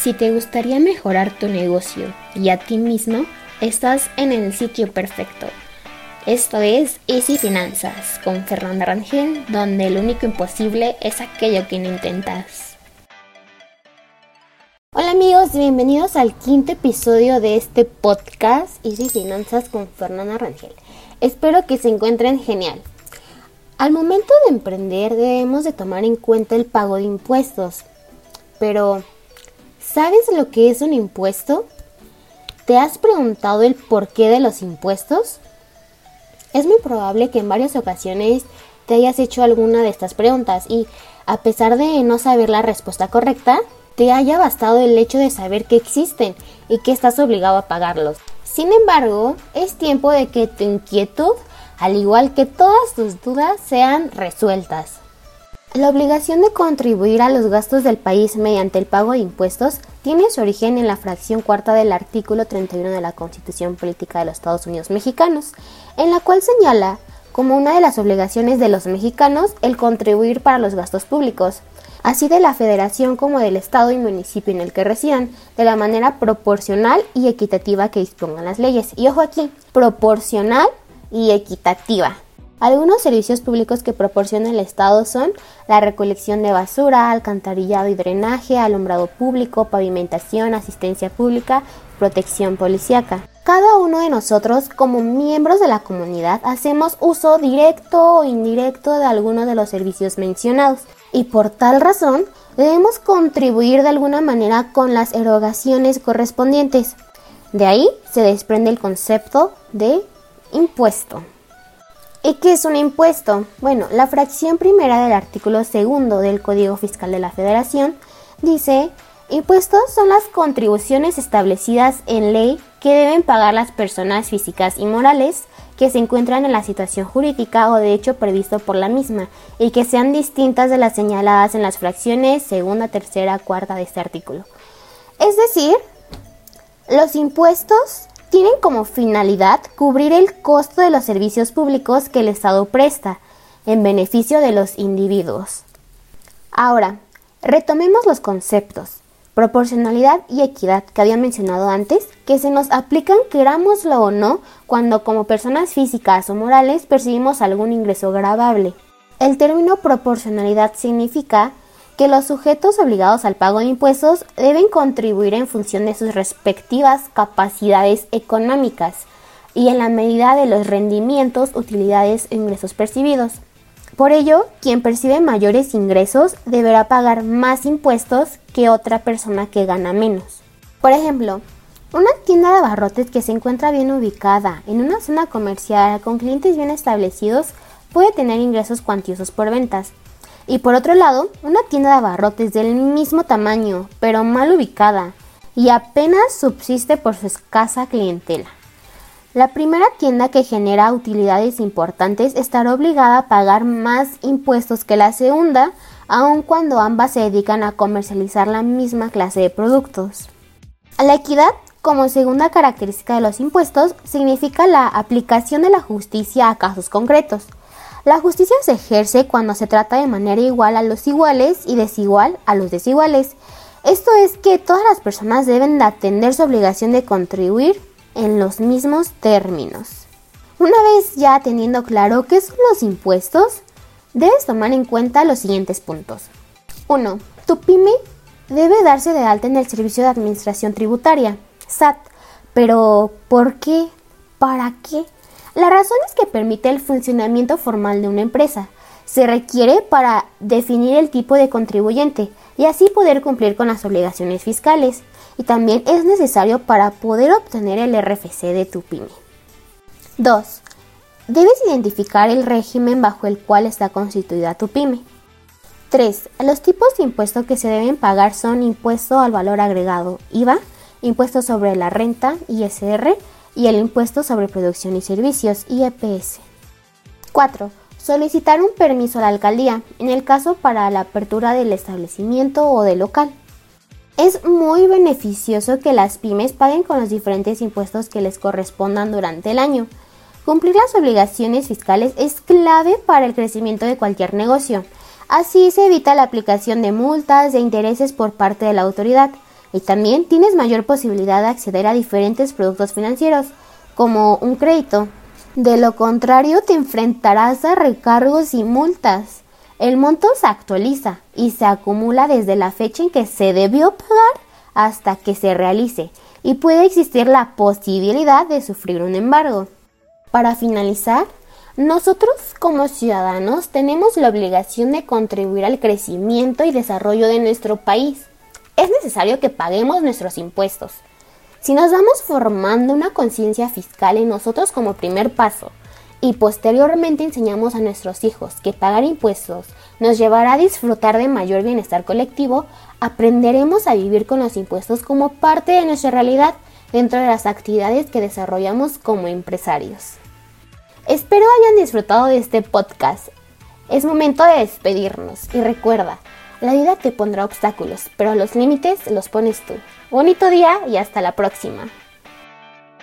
Si te gustaría mejorar tu negocio y a ti mismo, estás en el sitio perfecto. Esto es Easy Finanzas con Fernanda Rangel, donde lo único imposible es aquello que no intentas. Hola amigos, bienvenidos al quinto episodio de este podcast Easy Finanzas con Fernanda Rangel. Espero que se encuentren genial. Al momento de emprender debemos de tomar en cuenta el pago de impuestos. Pero, ¿sabes lo que es un impuesto? ¿Te has preguntado el porqué de los impuestos? Es muy probable que en varias ocasiones te hayas hecho alguna de estas preguntas y, a pesar de no saber la respuesta correcta, te haya bastado el hecho de saber que existen y que estás obligado a pagarlos. Sin embargo, es tiempo de que tu inquietud al igual que todas tus dudas sean resueltas. La obligación de contribuir a los gastos del país mediante el pago de impuestos tiene su origen en la fracción cuarta del artículo 31 de la Constitución Política de los Estados Unidos Mexicanos, en la cual señala como una de las obligaciones de los mexicanos el contribuir para los gastos públicos, así de la federación como del estado y municipio en el que residan, de la manera proporcional y equitativa que dispongan las leyes. Y ojo aquí, proporcional y equitativa. Algunos servicios públicos que proporciona el Estado son la recolección de basura, alcantarillado y drenaje, alumbrado público, pavimentación, asistencia pública, protección policíaca. Cada uno de nosotros, como miembros de la comunidad, hacemos uso directo o indirecto de algunos de los servicios mencionados y por tal razón debemos contribuir de alguna manera con las erogaciones correspondientes. De ahí se desprende el concepto de Impuesto. ¿Y qué es un impuesto? Bueno, la fracción primera del artículo segundo del Código Fiscal de la Federación dice, impuestos son las contribuciones establecidas en ley que deben pagar las personas físicas y morales que se encuentran en la situación jurídica o de hecho previsto por la misma y que sean distintas de las señaladas en las fracciones segunda, tercera, cuarta de este artículo. Es decir, los impuestos tienen como finalidad cubrir el costo de los servicios públicos que el Estado presta en beneficio de los individuos. Ahora, retomemos los conceptos proporcionalidad y equidad que había mencionado antes, que se nos aplican querámoslo o no cuando como personas físicas o morales percibimos algún ingreso grabable. El término proporcionalidad significa que los sujetos obligados al pago de impuestos deben contribuir en función de sus respectivas capacidades económicas y en la medida de los rendimientos, utilidades e ingresos percibidos. Por ello, quien percibe mayores ingresos deberá pagar más impuestos que otra persona que gana menos. Por ejemplo, una tienda de abarrotes que se encuentra bien ubicada en una zona comercial con clientes bien establecidos puede tener ingresos cuantiosos por ventas, y por otro lado, una tienda de abarrotes del mismo tamaño, pero mal ubicada, y apenas subsiste por su escasa clientela. La primera tienda que genera utilidades importantes estará obligada a pagar más impuestos que la segunda, aun cuando ambas se dedican a comercializar la misma clase de productos. La equidad, como segunda característica de los impuestos, significa la aplicación de la justicia a casos concretos. La justicia se ejerce cuando se trata de manera igual a los iguales y desigual a los desiguales. Esto es que todas las personas deben de atender su obligación de contribuir en los mismos términos. Una vez ya teniendo claro qué son los impuestos, debes tomar en cuenta los siguientes puntos. 1. Tu pyme debe darse de alta en el Servicio de Administración Tributaria, SAT. Pero, ¿por qué? ¿Para qué? La razón es que permite el funcionamiento formal de una empresa. Se requiere para definir el tipo de contribuyente y así poder cumplir con las obligaciones fiscales. Y también es necesario para poder obtener el RFC de tu pyme. 2. Debes identificar el régimen bajo el cual está constituida tu pyme. 3. Los tipos de impuestos que se deben pagar son impuesto al valor agregado, IVA, impuesto sobre la renta, ISR, y el impuesto sobre producción y servicios, IEPS. 4. Solicitar un permiso a la alcaldía, en el caso para la apertura del establecimiento o del local. Es muy beneficioso que las pymes paguen con los diferentes impuestos que les correspondan durante el año. Cumplir las obligaciones fiscales es clave para el crecimiento de cualquier negocio. Así se evita la aplicación de multas e intereses por parte de la autoridad, y también tienes mayor posibilidad de acceder a diferentes productos financieros, como un crédito. De lo contrario, te enfrentarás a recargos y multas. El monto se actualiza y se acumula desde la fecha en que se debió pagar hasta que se realice y puede existir la posibilidad de sufrir un embargo. Para finalizar, nosotros como ciudadanos tenemos la obligación de contribuir al crecimiento y desarrollo de nuestro país. Es necesario que paguemos nuestros impuestos. Si nos vamos formando una conciencia fiscal en nosotros como primer paso y posteriormente enseñamos a nuestros hijos que pagar impuestos nos llevará a disfrutar de mayor bienestar colectivo, aprenderemos a vivir con los impuestos como parte de nuestra realidad dentro de las actividades que desarrollamos como empresarios. Espero hayan disfrutado de este podcast. Es momento de despedirnos y recuerda, la vida te pondrá obstáculos, pero los límites los pones tú. Bonito día y hasta la próxima.